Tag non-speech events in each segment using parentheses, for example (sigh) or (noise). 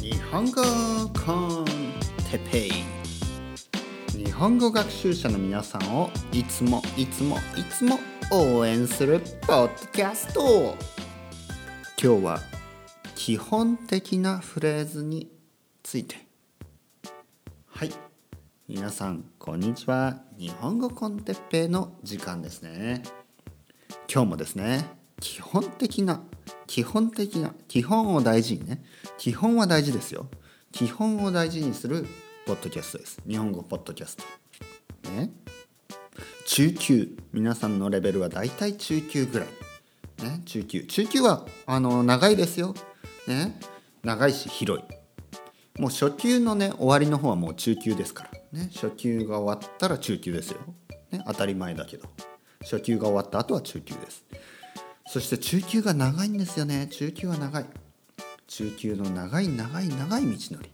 日本語コンテペイ。日本語学習者の皆さんをいつもいつもいつも応援するポッドキャスト。今日は基本的なフレーズについて。はい。皆さんこんにちは。日本語コンテッペイの時間ですね。今日もですね基本的な基本的な基本を大事にね基本は大事ですよ。基本を大事にするポッドキャストです。日本語ポッドキャスト。ね。中級。皆さんのレベルはだいたい中級ぐらい。ね。中級。中級はあの長いですよ。ね。長いし広い。もう初級のね終わりの方はもう中級ですから。ね。初級が終わったら中級ですよ、ね、当たり前だけど。初級が終わった後は中級です。そして中級が長いんですよね。中級は長い。中級の長い長い長い道のり。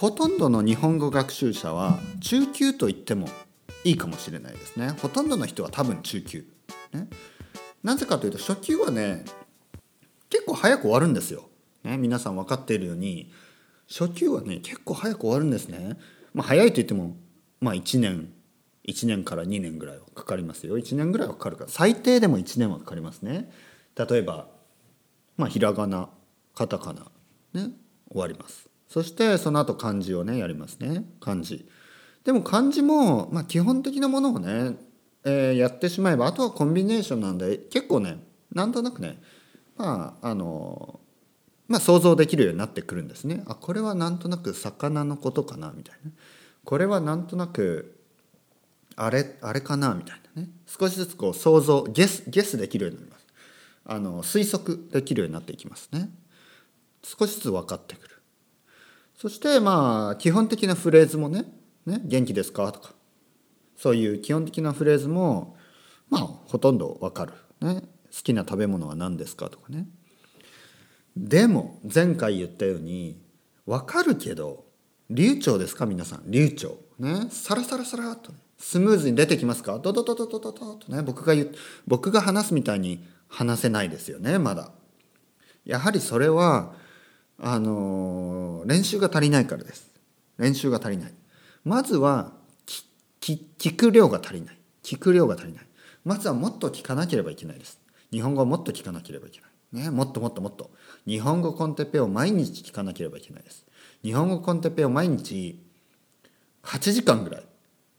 ほとんどの日本語学習者は中級と言ってもいいかもしれないですね。ほとんどの人は多分中級、ね、なぜかというと初級はね結構早く終わるんですよ、ね、皆さん分かっているように初級はね結構早く終わるんですね、まあ、早いと言ってもまあ1年。1年から2年ぐらいはかかりますよ。1年ぐらいはかかるから。最低でも1年はかかりますね。例えばまあひらがなカタカナね終わります。そしてその後漢字をねやりますね。漢字。でも漢字も、まあ、基本的なものをね、えー、やってしまえばあとはコンビネーションなんで結構ねなんとなくねまああのまあ想像できるようになってくるんですね。あこれはなんとなく魚のことかなみたいな。これはなんとなくあれあれかなみたいなね。少しずつこう想像ゲスゲスできるようになります。あの推測できるようになっていきますね。少しずつ分かってくる。そしてまあ基本的なフレーズもね「ね元気ですか?」とか。そういう基本的なフレーズもまあほとんど分かる、ね、好きな食べ物は何ですかとかね。でも前回言ったように分かるけど流暢ですか皆さん。流暢。ね。サラサラサラっと。ねスムーズに出てきますか？ドドドドドドドとね。僕が言う僕が話すみたいに話せないですよねまだ。やはりそれはあの、練習が足りないからです。練習が足りない。まずはき、き聞く量が足りない。聞く量が足りない。まずはもっと聞かなければいけないです。日本語をもっと聞かなければいけない。ね。もっともっともっと。日本語コンテペを毎日聞かなければいけないです。日本語コンテペを毎日8時間ぐらい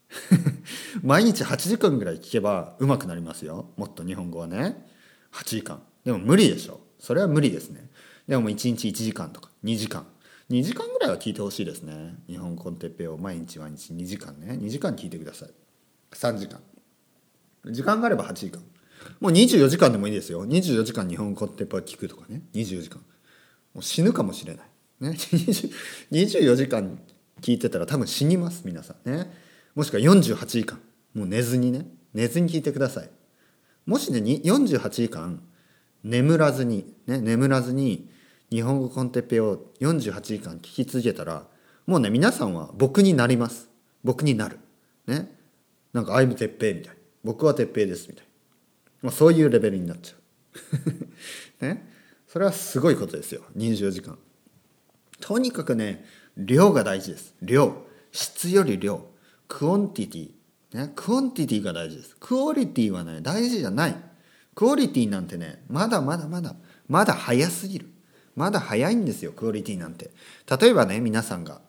(laughs) 毎日8時間ぐらい聞けば上手くなりますよ。もっと日本語はね。8時間。でも無理でしょ。それは無理ですね。でも1日1時間とか。2時間。2時間ぐらいは聞いてほしいですね。日本コンテッペを毎日毎日2時間ね。2時間聞いてください。3時間。時間があれば8時間。もう24時間でもいいですよ。24時間日本コンテッペを聞くとかね。24時間。もう死ぬかもしれない。ね。(laughs) 24時間聞いてたら多分死にます皆さん。ね。もしくは48時間。もう寝ずにね。寝ずに聞いてください。もしね48時間眠らずにね眠らずに日本語 con Teppei を48時間聞き続けたらもうね皆さんは僕になります。僕になる。ね。なんか「 I'm テッペイ」みたい。僕はテッペイですみたい。まあ、そういうレベルになっちゃう。(laughs) ね。それはすごいことですよ。24時間。とにかくね量が大事です。量。質より量。 quantity。ね、 quantity が大事です。クオリティはね、大事じゃない。クオリティなんてね、まだまだまだ、まだ早すぎる。まだ早いんですよ、クオリティなんて。例えばね、皆さんが、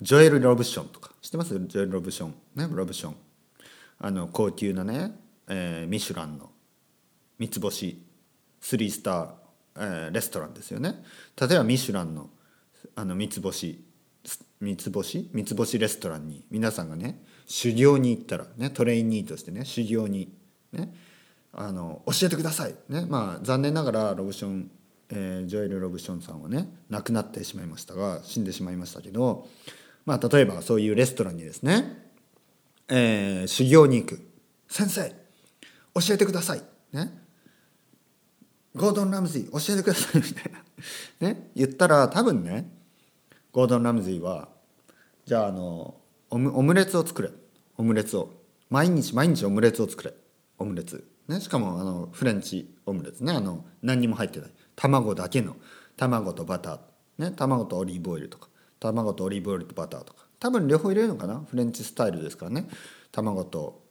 ジョエル・ロブションとか、知ってます？ジョエル・ロブション。ね、ロブション。あの、高級なね、えー、ミシュランの三つ星、スリースター、えー、レストランですよね。例えばミシュランのあの三つ星三つ星？三つ星レストランに。皆さんがね修行に行ったらねトレイニーとしてね修行にねあの教えてください。ねまあ残念ながらロブション、えー、ジョエル・ロブションさんはね亡くなってしまいましたが死んでしまいましたけどまあ例えばそういうレストランにですね、えー、修行に行く。先生教えてください。ねゴードン・ラムズィ教えてください。みたいな。ね言ったら多分ねゴードン・ラムズィはじゃああのオムオムレツを作れ。オムレツを。毎日毎日オムレツを作れ。オムレツ、ね、しかもあのフレンチオムレツね。あの何にも入ってない。卵だけの。卵とバター。ね卵とオリーブオイルとか。卵とオリーブオイルとバターとか。多分両方入れるのかな？フレンチスタイルですからね。卵と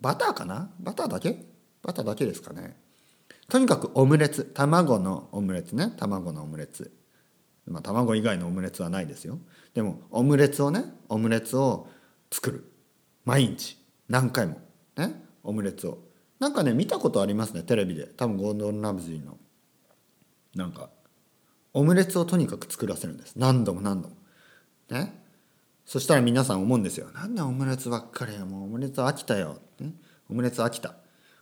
バターかな？バターだけ？バターだけですかね。とにかくオムレツ。卵のオムレツね。卵のオムレツ。まあ卵以外のオムレツはないですよ。でもオムレツをねオムレツを作る。毎日。何回も。ね。オムレツを。なんかね見たことありますねテレビで。多分ゴードン・ラブジーの。なんか。オムレツをとにかく作らせるんです。何度も何度も。ね。そしたら皆さん思うんですよ。なんでオムレツばっかりやもうオムレツ飽きたよ、ね、オムレツ飽きた。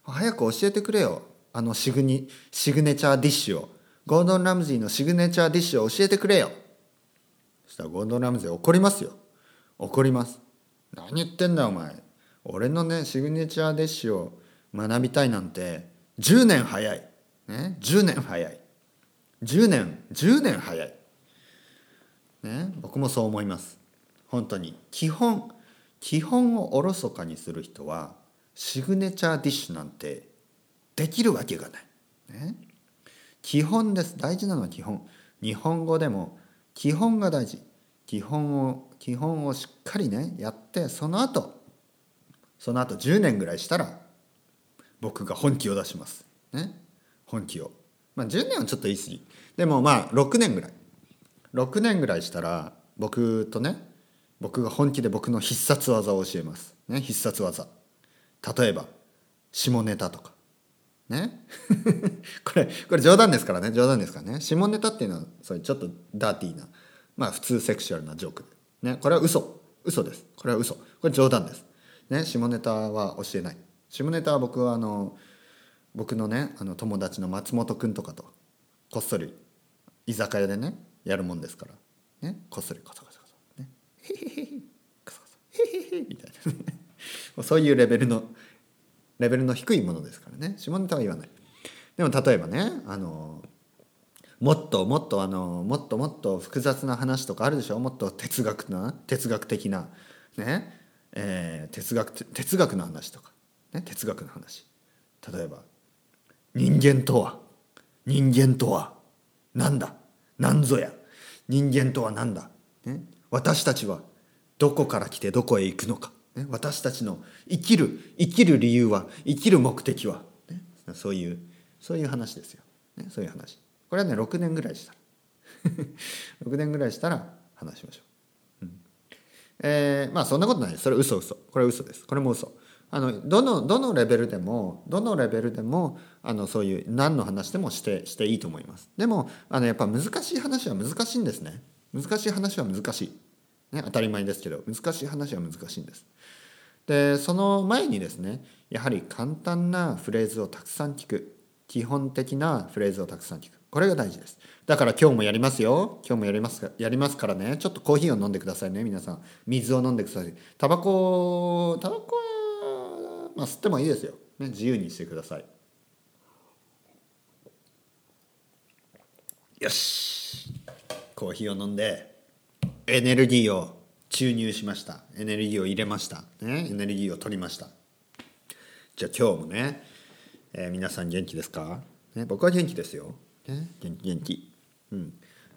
早く教えてくれよ。あのシグニシグネチャーディッシュを。ゴードン・ラムジーのシグネチャーディッシュを教えてくれよ。そしたらゴードン・ラムジー怒りますよ。怒ります。何言ってんだお前。俺のねシグネチャーディッシュを学びたいなんて10年早い。ね？10年早い。10年10年早い。ね？僕もそう思います。本当に。基本基本をおろそかにする人はシグネチャーディッシュなんてできるわけがない、ね、基本です。大事なのは基本。日本語でも基本が大事。基本を基本をしっかりねやってその後その後10年ぐらいしたら僕が本気を出します。ね。本気を。まあ10年はちょっと言い過ぎ。でもまあ6年ぐらい。6年ぐらいしたら僕とね僕が本気で僕の必殺技を教えます。ね。必殺技。例えば下ネタとか。ね。(laughs) これこれ冗談ですからね。冗談ですからね。下ネタっていうのはそれちょっとダーティーなまあ普通セクシュアルなジョークね。これは嘘。嘘です。これは嘘。これ冗談です。ね。下ネタは教えない。下ネタは僕はあの僕のねあの友達の松本君とかとこっそり居酒屋でねやるもんですから。ね。こっそりコソコソコソね。へへへへ。コソコソへへへみたいなね。(laughs) そういうレベルのレベルの低いものですからね。下ネタは言わない。でも例えばねあのもっともっとあのもっともっと複雑な話とかあるでしょ？もっと哲学な哲学的なね？えー、哲学哲学の話とか、ね、哲学の話。例えば人間とは？人間とは？何だ？何ぞや？人間とは何だ、ね、私たちはどこから来てどこへ行くのか、ね、私たちの生きる生きる理由は生きる目的は、ね、そういうそういう話ですよ、ね、そういう話。これはね6年ぐらいした。(laughs) ら6年ぐらいしたら話しましょう、うん、えー、まあそんなことない。ですそれ嘘嘘。これ嘘です。これも嘘。あのどのどのレベルでもどのレベルでもあのそういう何の話でもしてしていいと思います。でもあのやっぱ難しい話は難しいんですね。難しい話は難しい、ね、当たり前ですけど難しい話は難しいんです。でその前にですねやはり簡単なフレーズをたくさん聞く。基本的なフレーズをたくさん聞く。これが大事です。だから今日もやりますよ。今日もやりますやりますからね。ちょっとコーヒーを飲んでくださいね。皆さん。水を飲んでください。タバコタバコはまあ、吸ってもいいですよ、ね、自由にしてください。よし。コーヒーを飲んで。エネルギーを注入しました。エネルギーを入れました、ね、エネルギーを取りました。じゃあ今日もね、えー、皆さん元気ですか、ね、僕は元気ですよ、ね、元気元気。うん。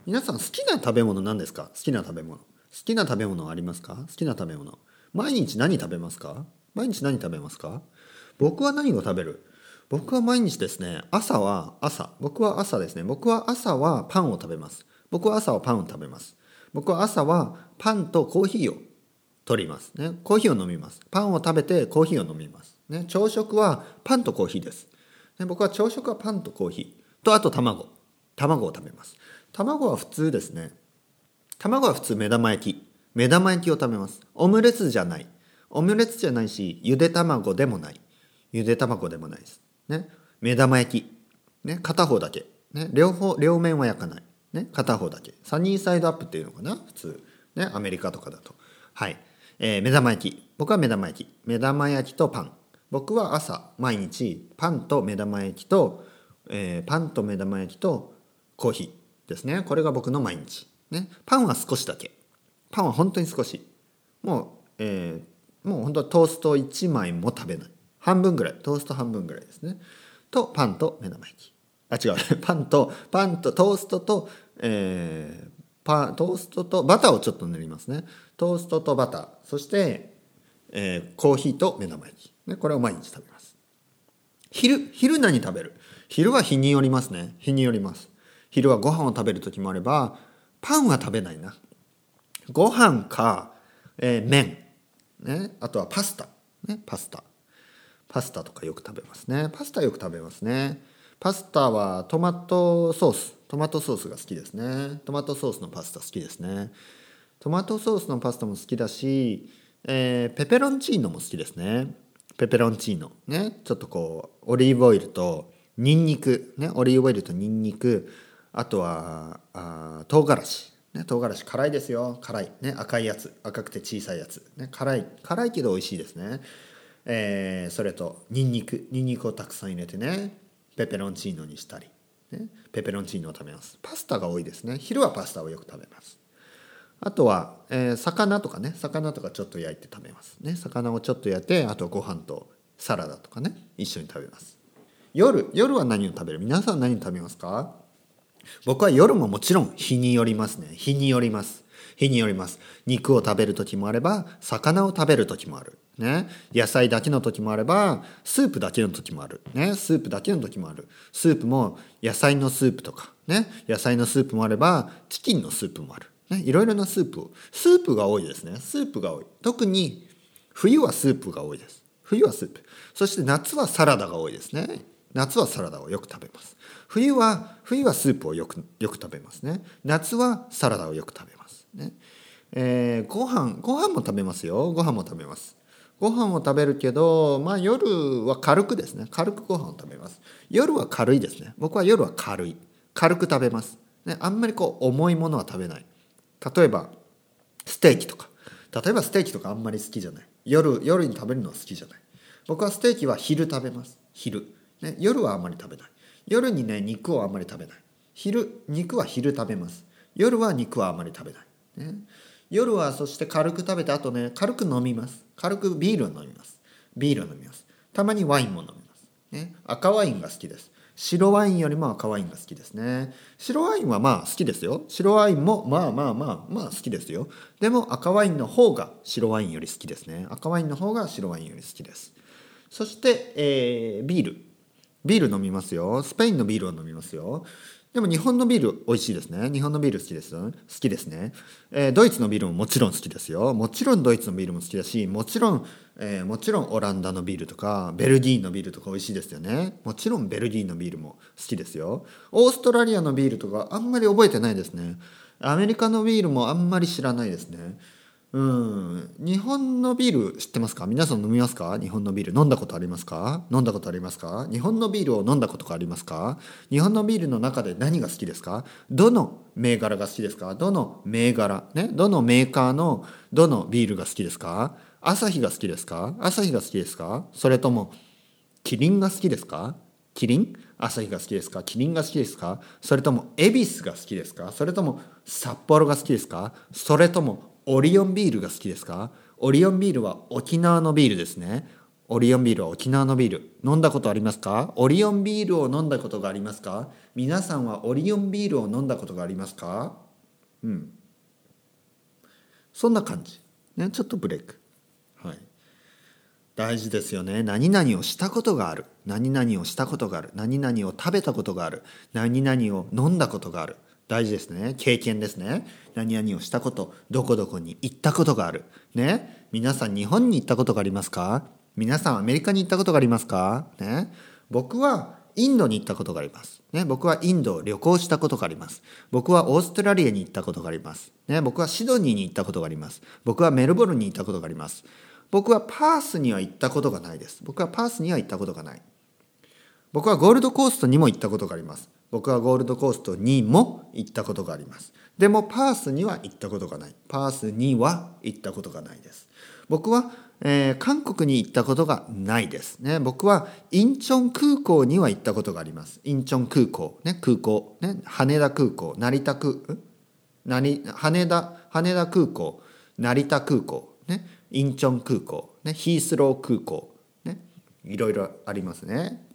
皆さん好きな食べ物何ですか？好きな食べ物。好きな食べ物ありますか？好きな食べ物。毎日何食べますか？毎日何食べますか？僕は何を食べる？僕は毎日ですね朝は朝。僕は朝ですね。僕は朝はパンを食べます。僕は朝はパンを食べます。僕は朝はパンとコーヒーを取りますねコーヒーを飲みますパンを食べてコーヒーを飲みますね朝食はパンとコーヒーですね僕は朝食はパンとコーヒーとあと卵卵を食べます卵は普通ですね卵は普通目玉焼き目玉焼きを食べますオムレツじゃないオムレツじゃないし、ゆで卵でもない。ゆで卵でもないです。ね。目玉焼き。ね。片方だけ。ね。両方、両面は焼かない。ね。片方だけ。サニーサイドアップっていうのかな？普通。ね。アメリカとかだと。はい。えー、目玉焼き。僕は目玉焼き。目玉焼きとパン。僕は朝、毎日、パンと目玉焼きと、えー、パンと目玉焼きとコーヒーですね。これが僕の毎日。ね。パンは少しだけ。パンは本当に少し。もう、えー、もう本当トースト1枚も食べない半分ぐらいトースト半分ぐらいですねとパンと目玉焼きあ違う (laughs) パンとパンとトーストと、えー、パトーストとバターをちょっと塗りますね。トーストとバター。そして、えーコーヒーと目玉焼き、ね、これを毎日食べます。昼昼何食べる？昼は日によりますね。日によります。昼はご飯を食べる時もあればパンは食べないな。ご飯か、えー麺、ね、あとはパスタ、ね、パスタ。パスタとかよく食べますね。パスタよく食べますね。パスタはトマトソース。トマトソースが好きですね。トマトソースのパスタ好きですね。トマトソースのパスタも好きだし、えーペペロンチーノも好きですね。ペペロンチーノ。ね。ちょっとこうオリーブオイルとニンニク。ね。オリーブオイルとニンニク。あとはあ唐辛子。ね。唐辛子。辛いですよ。辛い。ね。赤いやつ。赤くて小さいやつ。ね。辛い。辛いけど美味しいですね。えーそれとニンニク。ニンニクをたくさん入れてね。ペペロンチーノにしたり、ね、ペペロンチーノを食べます。パスタが多いですね。昼はパスタをよく食べます。あとは、えー魚とかね。魚とかちょっと焼いて食べますね。魚をちょっと焼いてあとご飯とサラダとかね。一緒に食べます。夜夜は何を食べる？皆さん何を食べますか？僕は夜ももちろん日によりますね。日によります。日によります。肉を食べる時もあれば魚を食べる時もある。ね。野菜だけの時もあればスープだけの時もある。ね。スープだけの時もある。スープも野菜のスープとか。ね。野菜のスープもあればチキンのスープもある。ね。いろいろなスープを。スープが多いですね。スープが多い。特に冬はスープが多いです。冬はスープ。そして夏はサラダが多いですね。夏はサラダをよく食べます。冬は冬はスープをよくよく食べますね。夏はサラダをよく食べます。ね。えーご飯ご飯も食べますよ。ご飯も食べます。ご飯を食べるけどまあ夜は軽くですね。軽くご飯を食べます。夜は軽いですね。僕は夜は軽い。軽く食べます、ね、あんまりこう重いものは食べない。例えばステーキとか。例えばステーキとかあんまり好きじゃない。夜夜に食べるのは好きじゃない。僕はステーキは昼食べます。昼、ね、夜はあんまり食べない。夜にね肉をあんまり食べない。昼肉は昼食べます。夜は肉はあんまり食べない、ね、夜はそして軽く食べてあとね軽く飲みます。軽くビールを飲みます。ビールを飲みます。たまにワインも飲みます、ね、赤ワインが好きです。白ワインよりも赤ワインが好きですね。白ワインはまあ好きですよ。白ワインもまあまあまあまあ好きですよ。でも赤ワインの方が白ワインより好きですね。赤ワインの方が白ワインより好きです。そして、えービール。ビール飲みますよ。スペインのビールを飲みますよ。でも日本のビール美味しいですね。日本のビール好きです。好きですね、えードイツのビールももちろん好きですよ。もちろんドイツのビールも好きだしもちろん、えーもちろんオランダのビールとかベルギーのビールとか美味しいですよね。もちろんベルギーのビールも好きですよ。オーストラリアのビールとかあんまり覚えてないですね。アメリカのビールもあんまり知らないですね。うん。日本のビール知ってますか？皆さん飲みますか？日本のビール。飲んだことありますか？飲んだことありますか？日本のビールを飲んだことがありますか？日本のビールの中で何が好きですか？どの銘柄が好きですか？どの銘柄？ね？どのメーカーのどのビールが好きですか？朝日が好きですか？朝日が好きですか？それともキリンが好きですか？キリン？朝日が好きですか？キリンが好きですか？それとも恵比寿が好きですか？それとも札幌が好きですか？それともオリオンビールが好きですか？オリオンビールは沖縄のビールですね。オリオンビールは沖縄のビール。飲んだことありますか？オリオンビールを飲んだことがありますか？皆さんはオリオンビールを飲んだことがありますか？うん。そんな感じ。ねちょっとブレイク。はい。大事ですよね。何々をしたことがある。何々をしたことがある。何々を食べたことがある。何々を飲んだことがある。大事ですね経験ですね何々をしたことどこどこに行ったことがあるね皆さん日本に行ったことがありますか？皆さんアメリカに行ったことがありますか？ね僕はインドに行ったことがあります。ね、僕はインドを旅行したことがあります。僕はオーストラリアに行ったことがあります。ね、僕はシドニーに行ったことがあります。僕はメルボルンに行ったことがあります。僕はパースには行ったことがないです。僕はパースには行ったことがない。僕はゴールドコーストにも行ったことがあります。僕はゴールドコーストにも行ったことがあります。でもパースには行ったことがない。パースには行ったことがないです。僕は、えー韓国に行ったことがないです。ね、僕はインチョン空港には行ったことがあります。インチョン空港、ね、空港、ね、羽田空港、成田空、成羽田羽田空港、成田空港、ね、インチョン空港、ね、ヒースロー空港、ね、いろいろありますね。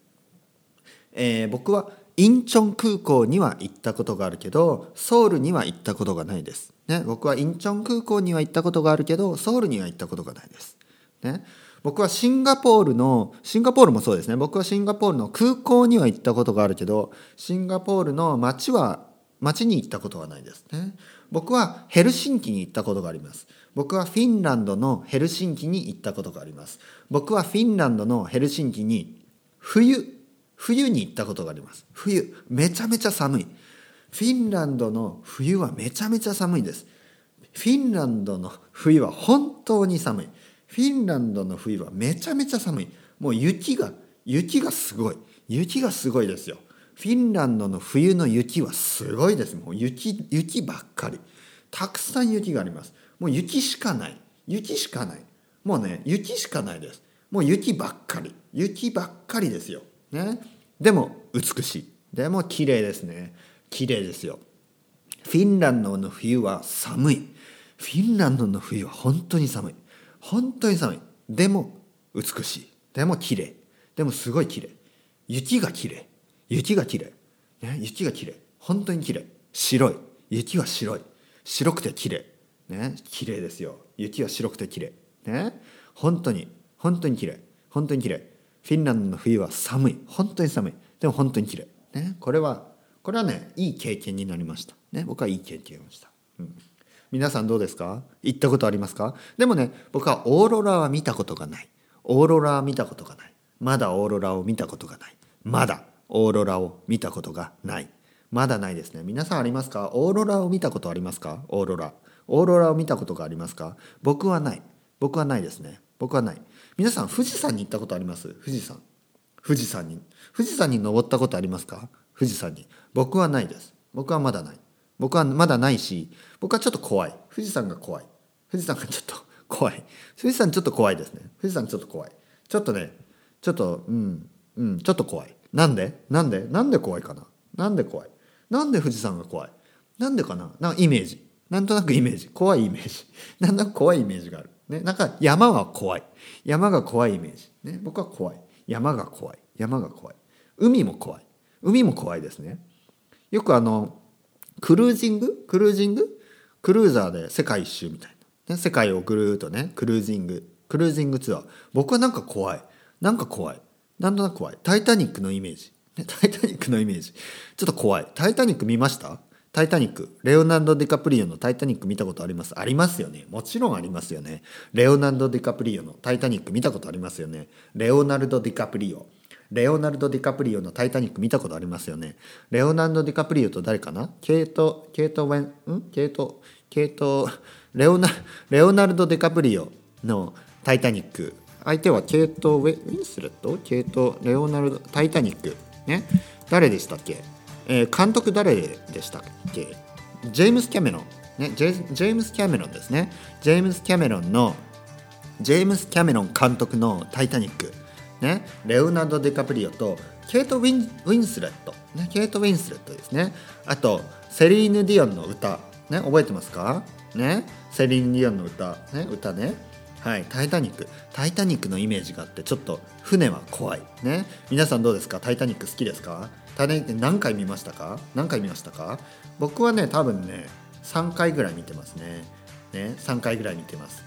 えー僕はインチョン空港には行ったことがあるけどソウルには行ったことがないです、ね、僕はインチョン空港には行ったことがあるけどソウルには行ったことがないです、ね、僕はシンガポールのシンガポールもそうですね。僕はシンガポールの空港には行ったことがあるけどシンガポールの街は街に行ったことはないです。ね。僕はヘルシンキに行ったことがあります。僕はフィンランドのヘルシンキに行ったことがあります。僕はフィンランドのヘルシンキに冬冬に行ったことがあります。冬めちゃめちゃ寒い。フィンランドの冬はめちゃめちゃ寒いです。フィンランドの冬は本当に寒い。フィンランドの冬はめちゃめちゃ寒い。もう雪が雪がすごい。雪がすごいですよ。フィンランドの冬の雪はすごいです。もう雪雪ばっかり。たくさん雪があります。もう雪しかない。雪しかない。もうね雪しかないです。もう雪ばっかり。雪ばっかりですよ。ね、でも美しい。でも綺麗ですね。綺麗ですよ。フィンランドの冬は寒い。フィンランドの冬は本当に寒い。本当に寒い。でも美しい。でも綺麗。でもすごい綺麗。雪が綺麗。雪が綺麗。ね雪が綺麗。本当に綺麗。白い。雪は白い。白くて綺麗。ね綺麗ですよ。雪は白くて綺麗。ね本当に本当に綺麗。本当に綺麗。フィンランドの冬は寒い。本当に寒い。でも本当に綺麗。ね。これはこれはねいい経験になりました。ね。僕はいい経験をした、うん、皆さんどうですか？行ったことありますか？でもね僕はオーロラは見たことがない。オーロラは見たことがない。まだオーロラを見たことがない。まだオーロラを見たことがない。まだないですね。皆さんありますか？オーロラを見たことありますか？オーロラ。オーロラを見たことがありますか？僕はない。僕はないですね。僕はない。皆さん富士山に行ったことあります？富士山。富士山に。富士山に登ったことありますか？富士山に。僕はないです。僕はまだない。僕はまだないし僕はちょっと怖い。富士山が怖い。富士山がちょっと怖い。富士山ちょっと怖いですね。富士山ちょっと怖い。ちょっとねちょっとうんうんちょっと怖い。なんで？なんで？なんで怖いかな？なんで怖い？なんで富士山が怖い？なんでかな？なんかイメージ。なんとなくイメージ。怖いイメージ。(laughs) なんとなく怖いイメージがある。ね、なんか山は怖い。山が怖いイメージ、ね、僕は怖い。山が怖い。山が怖い。海も怖い。海も怖いですね。よくあのクルージング？クルージング？クルーザーで世界一周みたいな、ね、世界をぐるーっとねクルージング。クルージングツアー。僕はなんか怖い。なんか怖い。なんとなく怖い。タイタニックのイメージ、ね、タイタニックのイメージ。ちょっと怖い。タイタニック見ました？タイタニックレオナルド・ディカプリオのタイタニック見たことあります？ありますよね。もちろんありますよね。レオナルド・ディカプリオのタイタニック見たことありますよね。レオナルド・ディカプリオレオナルド・ディカプリオのタイタニック見たことありますよね。レオナルド・ディカプリオと誰かな？ケイトケイト・ウェンん？ケイト？ケイトレオナレオナルド・ディカプリオのタイタニック相手はケイト・ウェウィンスレット？ケイト・レオナルド・タイタニックね？誰でしたっけ？えー、監督誰でしたっけ？ジェームス・キャメロン、ね、ジェジェームス・キャメロンですね。ジェームス・キャメロンのジェームス・キャメロン監督の「タイタニック」ね、レオナルド・ディカプリオとケイト・ウィンウィンスレット、ね、ケイト・ウィンスレットですね。あとセリーヌ・ディオンの歌、ね、覚えてますか、ね、セリーヌ・ディオンの歌、ね、歌ね。はい、タイタニック。タイタニックのイメージがあってちょっと船は怖い。ね皆さんどうですか？タイタニック好きですか？タイタニック何回見ましたか？何回見ましたか？僕はね多分ね3回ぐらい見てますね。ね3回ぐらい見てます。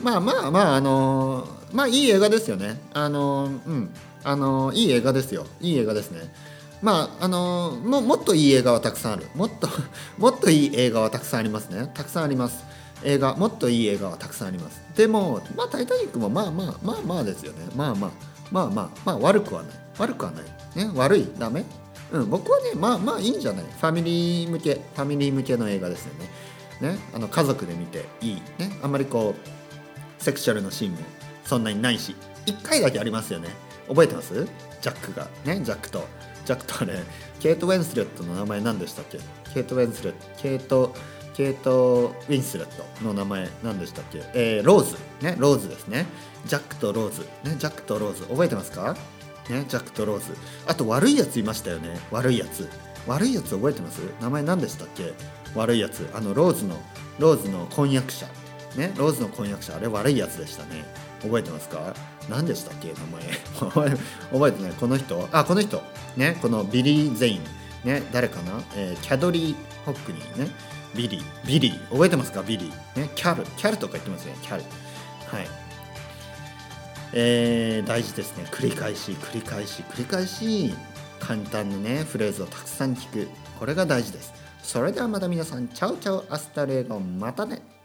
まあまあまああのー、まあいい映画ですよね。あのー、うん。あのー、いい映画ですよ。いい映画ですね。まああのももっといい映画はたくさんある。もっと (laughs) もっといい映画はたくさんありますね。たくさんあります。映画もっといい映画はたくさんあります。でもまあ「タイタニック」もまあまあまあまあですよね。まあまあまあまあまあ悪くはない。悪くはない。ね悪い。ダメ。うん僕はねまあまあいいんじゃない？ファミリー向けファミリー向けの映画ですよね。ねあの家族で見ていい。ねあんまりこうセクシャルのシーンもそんなにないし1回だけありますよね。覚えてます？ジャックが。ねジャックとジャックとあれケイト・ウェンスレットの名前何でしたっけ？ケイト・ウェンスレットケイトケイト・ウィンスレットの名前何でしたっけ、えー、ローズ。ねローズですね。ジャックとローズ。ねジャックとローズ。覚えてますか？ねジャックとローズ。あと悪いやついましたよね。悪いやつ。悪いやつ覚えてます？名前何でしたっけ？悪いやつ。あのローズのローズの婚約者。ねローズの婚約者。あれ悪いやつでしたね。覚えてますか？何でしたっけ？名前。(laughs) 覚えてない。この人？あこの人。ねこのビリー・ゼイン。ね誰かな、えー、キャドリー・ホックニーね。ビリー。ビリー。覚えてますか？ビリー。ねキャル。キャルとか言ってますね。キャル。はい。えー、大事ですね。繰り返し繰り返し繰り返し簡単にねフレーズをたくさん聞く。これが大事です。それではまた皆さんチャウチャウアスタレーゴまたね。